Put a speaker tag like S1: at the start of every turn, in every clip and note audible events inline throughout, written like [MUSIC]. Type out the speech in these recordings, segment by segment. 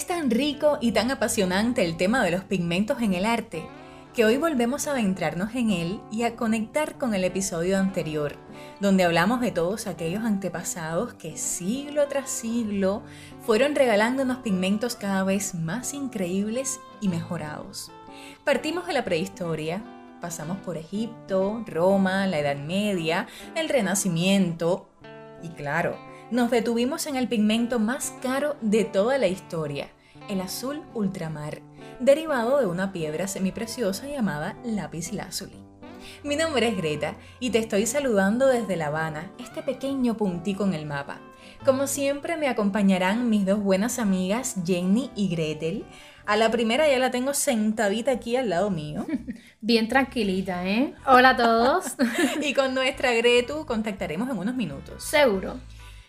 S1: Es tan rico y tan apasionante el tema de los pigmentos en el arte que hoy volvemos a adentrarnos en él y a conectar con el episodio anterior, donde hablamos de todos aquellos antepasados que siglo tras siglo fueron regalándonos pigmentos cada vez más increíbles y mejorados. Partimos de la prehistoria, pasamos por Egipto, Roma, la Edad Media, el Renacimiento y claro, nos detuvimos en el pigmento más caro de toda la historia, el azul ultramar, derivado de una piedra semipreciosa llamada lápiz lazuli. Mi nombre es Greta y te estoy saludando desde La Habana, este pequeño puntico en el mapa. Como siempre me acompañarán mis dos buenas amigas Jenny y Gretel. A la primera ya la tengo sentadita aquí al lado mío. [LAUGHS]
S2: Bien tranquilita, ¿eh? Hola a todos. [LAUGHS]
S1: y con nuestra Gretu contactaremos en unos minutos.
S2: Seguro.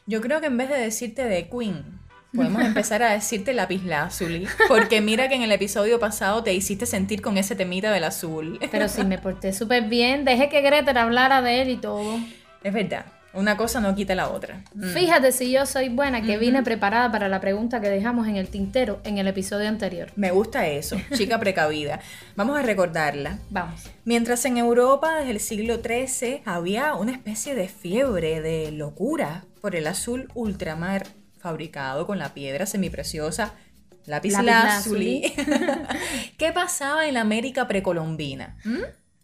S1: Yo creo que en vez de decirte de Queen, podemos empezar a decirte lápiz lazuli. Porque mira que en el episodio pasado te hiciste sentir con ese temita del azul.
S2: Pero sí, me porté súper bien. Dejé que Gretel hablara de él y todo.
S1: Es verdad. Una cosa no quita la otra.
S2: Mm. Fíjate si yo soy buena, que vine preparada para la pregunta que dejamos en el tintero en el episodio anterior.
S1: Me gusta eso, chica precavida. Vamos a recordarla.
S2: Vamos.
S1: Mientras en Europa desde el siglo XIII había una especie de fiebre, de locura por el azul ultramar fabricado con la piedra semipreciosa lápiz lazuli. [LAUGHS] ¿Qué pasaba en la América precolombina? ¿Mm?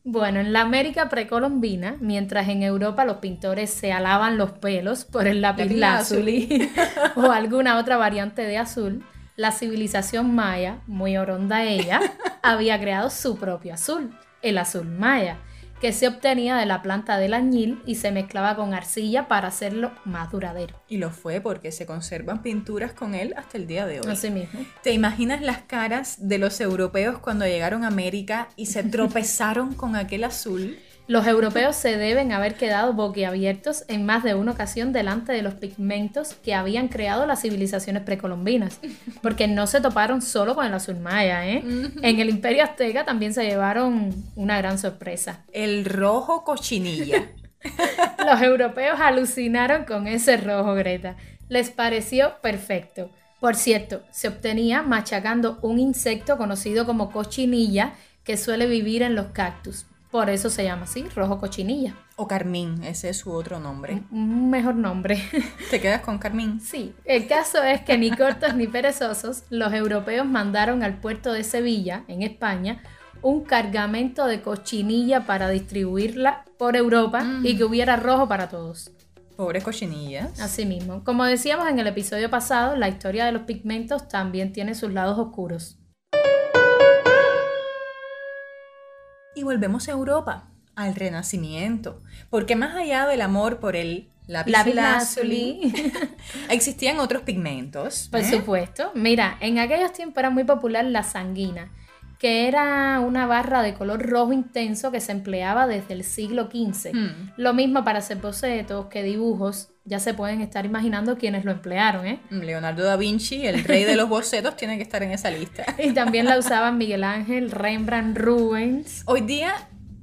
S2: Bueno, en la América precolombina, mientras en Europa los pintores se alaban los pelos por el lápiz lazuli [LAUGHS] o alguna otra variante de azul, la civilización maya, muy oronda ella, [LAUGHS] había creado su propio azul, el azul maya, que se obtenía de la planta del añil y se mezclaba con arcilla para hacerlo más duradero.
S1: Y lo fue porque se conservan pinturas con él hasta el día de hoy.
S2: Así mismo.
S1: ¿Te imaginas las caras de los europeos cuando llegaron a América y se [LAUGHS] tropezaron con aquel azul?
S2: Los europeos se deben haber quedado boquiabiertos en más de una ocasión delante de los pigmentos que habían creado las civilizaciones precolombinas, porque no se toparon solo con el azul maya, ¿eh? En el imperio azteca también se llevaron una gran sorpresa.
S1: El rojo cochinilla. [LAUGHS]
S2: los europeos alucinaron con ese rojo, Greta. Les pareció perfecto. Por cierto, se obtenía machacando un insecto conocido como cochinilla que suele vivir en los cactus. Por eso se llama así, rojo cochinilla.
S1: O carmín, ese es su otro nombre.
S2: Un mejor nombre. [LAUGHS]
S1: ¿Te quedas con carmín?
S2: Sí. El caso es que ni cortos ni perezosos, los europeos mandaron al puerto de Sevilla, en España, un cargamento de cochinilla para distribuirla por Europa y que hubiera rojo para todos.
S1: Pobres cochinillas.
S2: Así mismo. Como decíamos en el episodio pasado, la historia de los pigmentos también tiene sus lados oscuros.
S1: Y volvemos a Europa, al Renacimiento, porque más allá del amor por el lápiz lazuli, [LAUGHS] existían otros pigmentos.
S2: Por ¿eh? supuesto. Mira, en aquellos tiempos era muy popular la sanguina, que era una barra de color rojo intenso que se empleaba desde el siglo XV. Hmm. Lo mismo para hacer bocetos que dibujos. Ya se pueden estar imaginando quiénes lo emplearon, ¿eh?
S1: Leonardo da Vinci, el rey de los [LAUGHS] bocetos, tiene que estar en esa lista. [LAUGHS]
S2: y también la usaban Miguel Ángel, Rembrandt, Rubens.
S1: Hoy día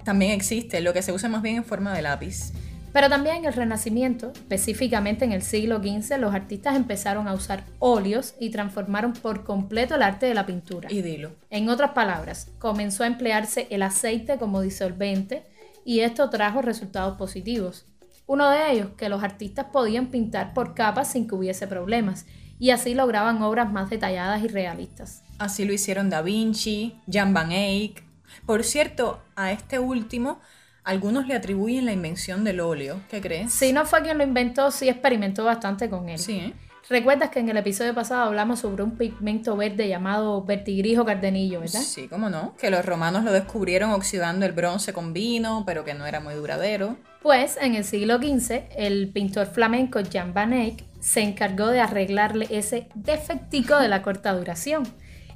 S1: también existe, lo que se usa más bien en forma de lápiz.
S2: Pero también en el Renacimiento, específicamente en el siglo XV, los artistas empezaron a usar óleos y transformaron por completo el arte de la pintura.
S1: Y dilo.
S2: En otras palabras, comenzó a emplearse el aceite como disolvente y esto trajo resultados positivos. Uno de ellos, que los artistas podían pintar por capas sin que hubiese problemas, y así lograban obras más detalladas y realistas.
S1: Así lo hicieron Da Vinci, Jan van Eyck. Por cierto, a este último algunos le atribuyen la invención del óleo. ¿Qué crees?
S2: Si no fue quien lo inventó, sí experimentó bastante con él.
S1: Sí, ¿eh?
S2: ¿Recuerdas que en el episodio pasado hablamos sobre un pigmento verde llamado vertigrijo cardenillo, verdad?
S1: Sí, cómo no. Que los romanos lo descubrieron oxidando el bronce con vino, pero que no era muy duradero.
S2: Pues en el siglo XV, el pintor flamenco Jan van Eyck se encargó de arreglarle ese defectico de la corta duración.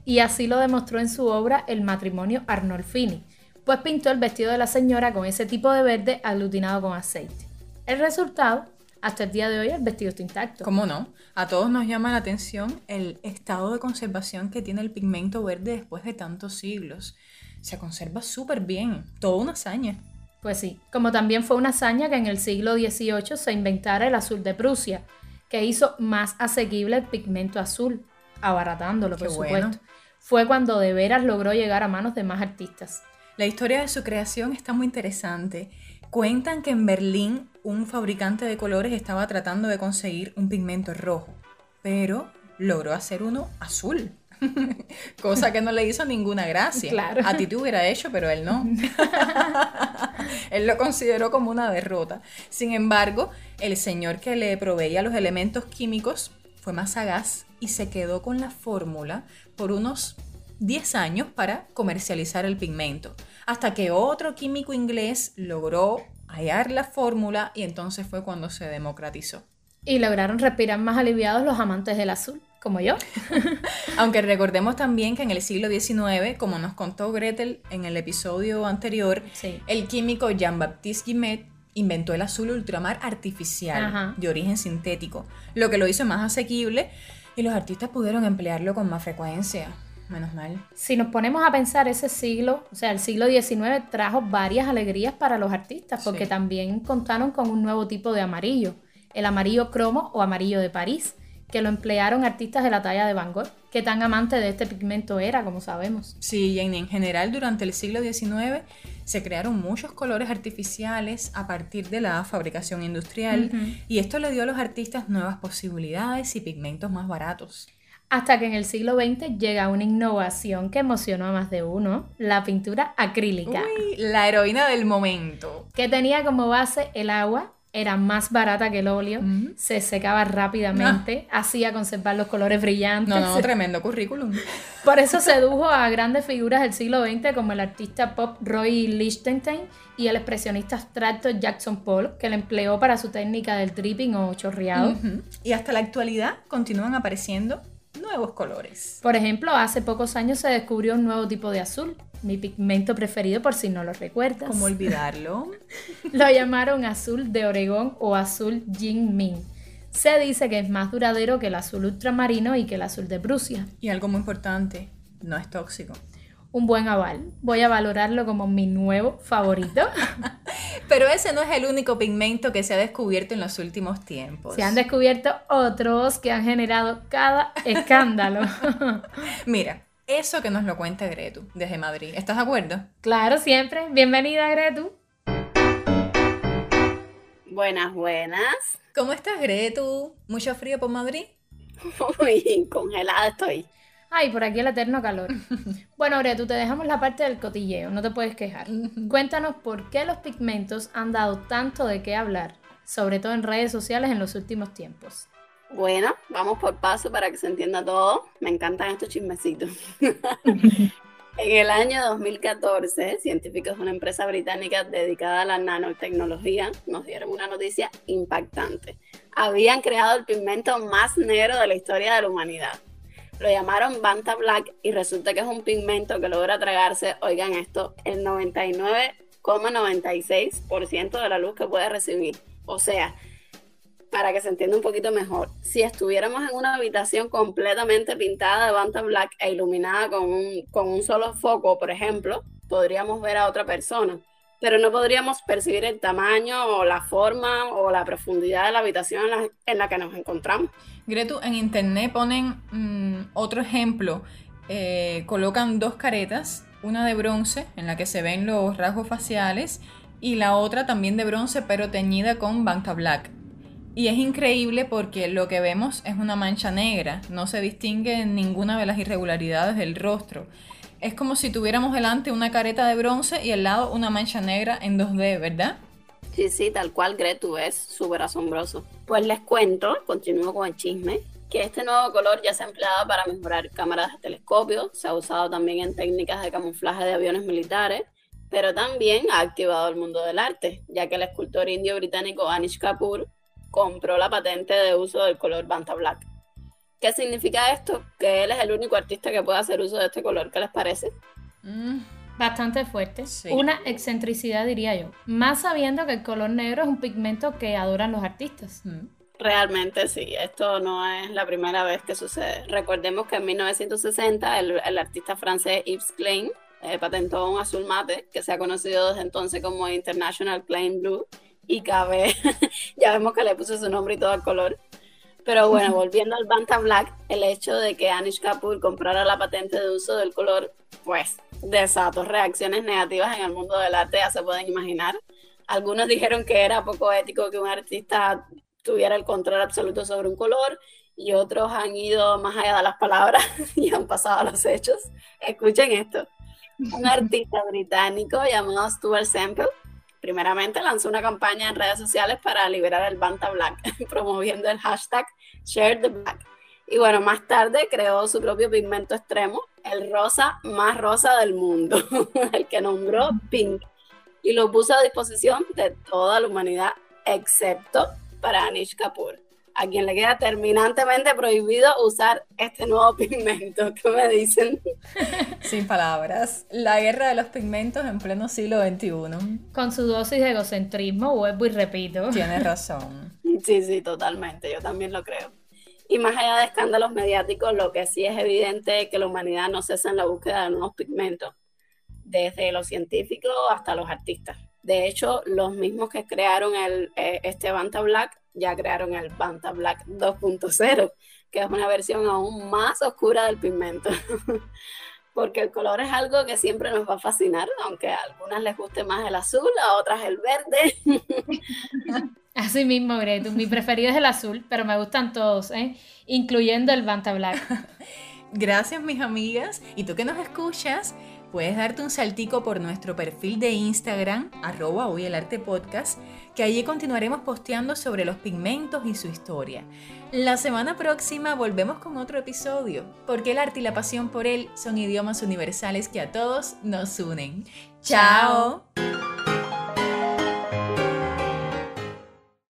S2: Y así lo demostró en su obra El matrimonio Arnolfini pues pintó el vestido de la señora con ese tipo de verde aglutinado con aceite. El resultado, hasta el día de hoy, el vestido está intacto.
S1: ¿Cómo no? A todos nos llama la atención el estado de conservación que tiene el pigmento verde después de tantos siglos. Se conserva súper bien, toda una hazaña.
S2: Pues sí, como también fue una hazaña que en el siglo XVIII se inventara el azul de Prusia, que hizo más asequible el pigmento azul. abaratándolo, por supuesto. Fue cuando de veras logró llegar a manos de más artistas.
S1: La historia de su creación está muy interesante. Cuentan que en Berlín un fabricante de colores estaba tratando de conseguir un pigmento rojo, pero logró hacer uno azul. [LAUGHS] Cosa que no le hizo ninguna gracia.
S2: Claro.
S1: A ti te hubiera hecho, pero él no. [LAUGHS] él lo consideró como una derrota. Sin embargo, el señor que le proveía los elementos químicos fue más sagaz y se quedó con la fórmula por unos 10 años para comercializar el pigmento, hasta que otro químico inglés logró hallar la fórmula y entonces fue cuando se democratizó.
S2: Y lograron respirar más aliviados los amantes del azul, como yo. [LAUGHS]
S1: Aunque recordemos también que en el siglo XIX, como nos contó Gretel en el episodio anterior, el químico Jean-Baptiste Guimet inventó el azul ultramar artificial de origen sintético, lo que lo hizo más asequible y los artistas pudieron emplearlo con más frecuencia. Menos mal.
S2: Si nos ponemos a pensar ese siglo, o sea, el siglo XIX trajo varias alegrías para los artistas porque también contaron con un nuevo tipo de amarillo, el amarillo cromo o amarillo de París, que lo emplearon artistas de la talla de Van Gogh, que tan amante de este pigmento era, como sabemos.
S1: Sí, y en, general durante el siglo XIX se crearon muchos colores artificiales a partir de la fabricación industrial y esto le dio a los artistas nuevas posibilidades y pigmentos más baratos.
S2: Hasta que en el siglo XX llega una innovación que emocionó a más de uno, la pintura acrílica.
S1: Uy, la heroína del momento.
S2: Que tenía como base el agua era más barata que el óleo, se secaba rápidamente, ah. hacía conservar los colores brillantes.
S1: No, no, tremendo currículum. [LAUGHS]
S2: Por eso sedujo a grandes figuras del siglo XX como el artista pop Roy Lichtenstein y el expresionista abstracto Jackson Pollock, que le empleó para su técnica del dripping o chorreado.
S1: Y hasta la actualidad continúan apareciendo nuevos colores.
S2: Por ejemplo, hace pocos años se descubrió un nuevo tipo de azul, mi pigmento preferido por si no lo recuerdas.
S1: ¿Cómo olvidarlo? [LAUGHS]
S2: lo llamaron azul de Oregón o azul Jin Min. Se dice que es más duradero que el azul ultramarino y que el azul de Prusia.
S1: Y algo muy importante, no es tóxico.
S2: Un buen aval. Voy a valorarlo como mi nuevo favorito. [LAUGHS]
S1: Pero ese no es el único pigmento que se ha descubierto en los últimos tiempos.
S2: Se han descubierto otros que han generado cada escándalo. [LAUGHS]
S1: Mira, eso que nos lo cuenta Gretu desde Madrid. ¿Estás de acuerdo?
S2: Claro, siempre. Bienvenida, Gretu.
S3: Buenas, buenas.
S1: ¿Cómo estás, Gretu? ¿Mucho frío por Madrid? [LAUGHS]
S3: Muy congelada estoy.
S2: Ay, por aquí el eterno calor. [LAUGHS] Bueno, Gretu, te dejamos la parte del cotilleo, no te puedes quejar. [LAUGHS] Cuéntanos por qué los pigmentos han dado tanto de qué hablar, sobre todo en redes sociales en los últimos tiempos.
S3: Bueno, vamos por paso para que se entienda todo. Me encantan estos chismecitos. [LAUGHS] en el año 2014, científicos de una empresa británica dedicada a la nanotecnología nos dieron una noticia impactante. Habían creado el pigmento más negro de la historia de la humanidad. Lo llamaron Banta Black y resulta que es un pigmento que logra tragarse, oigan esto, el 99,96% de la luz que puede recibir. O sea, para que se entienda un poquito mejor, si estuviéramos en una habitación completamente pintada de Banta Black e iluminada con un, con un solo foco, por ejemplo, podríamos ver a otra persona, pero no podríamos percibir el tamaño o la forma o la profundidad de la habitación en la, que nos encontramos.
S1: Gretu, en internet ponen mm, otro ejemplo, eh, colocan dos caretas, una de bronce en la que se ven los rasgos faciales y la otra también de bronce pero teñida con Banta Black. Y es increíble porque lo que vemos es una mancha negra, no se distingue en ninguna de las irregularidades del rostro. Es como si tuviéramos delante una careta de bronce y al lado una mancha negra en 2D, ¿verdad?
S3: Sí, sí, tal cual, Gretu, es súper asombroso. Pues les cuento, continúo con el chisme, que este nuevo color ya se ha empleado para mejorar cámaras de telescopio, se ha usado también en técnicas de camuflaje de aviones militares, pero también ha activado el mundo del arte, ya que el escultor indio británico Anish Kapoor compró la patente de uso del color Banta Black. ¿Qué significa esto? Que él es el único artista que puede hacer uso de este color. ¿Qué les parece?
S2: Mm, bastante fuerte. Una excentricidad, diría yo. Más sabiendo que el color negro es un pigmento que adoran los artistas. Mm.
S3: Realmente sí, esto no es la primera vez que sucede. Recordemos que en 1960 el, artista francés Yves Klein eh, patentó un azul mate que se ha conocido desde entonces como International Klein Blue y cabe, [LAUGHS] ya vemos que le puso su nombre y todo el color. Pero bueno, volviendo al Banta Black, el hecho de que Anish Kapoor comprara la patente de uso del color, pues desató reacciones negativas en el mundo del arte, ya se pueden imaginar. Algunos dijeron que era poco ético que un artista tuviera el control absoluto sobre un color y otros han ido más allá de las palabras [LAUGHS] y han pasado a los hechos. Escuchen esto. Un [LAUGHS] artista británico llamado Stuart Semple primeramente lanzó una campaña en redes sociales para liberar el Banta Black, [LAUGHS] promoviendo el hashtag Share the Black. Y bueno, más tarde creó su propio pigmento extremo, el rosa más rosa del mundo, [LAUGHS] el que nombró Pink, y lo puso a disposición de toda la humanidad, excepto para Anish Kapoor a quien le queda terminantemente prohibido usar este nuevo pigmento. ¿Qué me dicen?
S1: Sin palabras. La guerra de los pigmentos en pleno siglo XXI.
S2: Con su dosis de egocentrismo, vuelvo y repito.
S1: Tienes razón.
S3: Sí, sí, totalmente. Yo también lo creo. Y más allá de escándalos mediáticos, lo que sí es evidente es que la humanidad no cesa en la búsqueda de nuevos pigmentos, desde los científicos hasta los artistas. De hecho, los mismos que crearon el, eh, este Banta Black ya crearon el Banta Black 2.0, que es una versión aún más oscura del pigmento. [LAUGHS] Porque el color es algo que siempre nos va a fascinar, aunque a algunas les guste más el azul, a otras el verde. [LAUGHS]
S2: Así mismo, Gretu. Mi preferido es el azul, pero me gustan todos, ¿eh? incluyendo el Banta Black. [LAUGHS]
S1: Gracias, mis amigas. Y tú que nos escuchas, puedes darte un saltico por nuestro perfil de Instagram, arroba hoy el arte podcast, que allí continuaremos posteando sobre los pigmentos y su historia. La semana próxima volvemos con otro episodio, porque el arte y la pasión por él son idiomas universales que a todos nos unen. ¡Chao!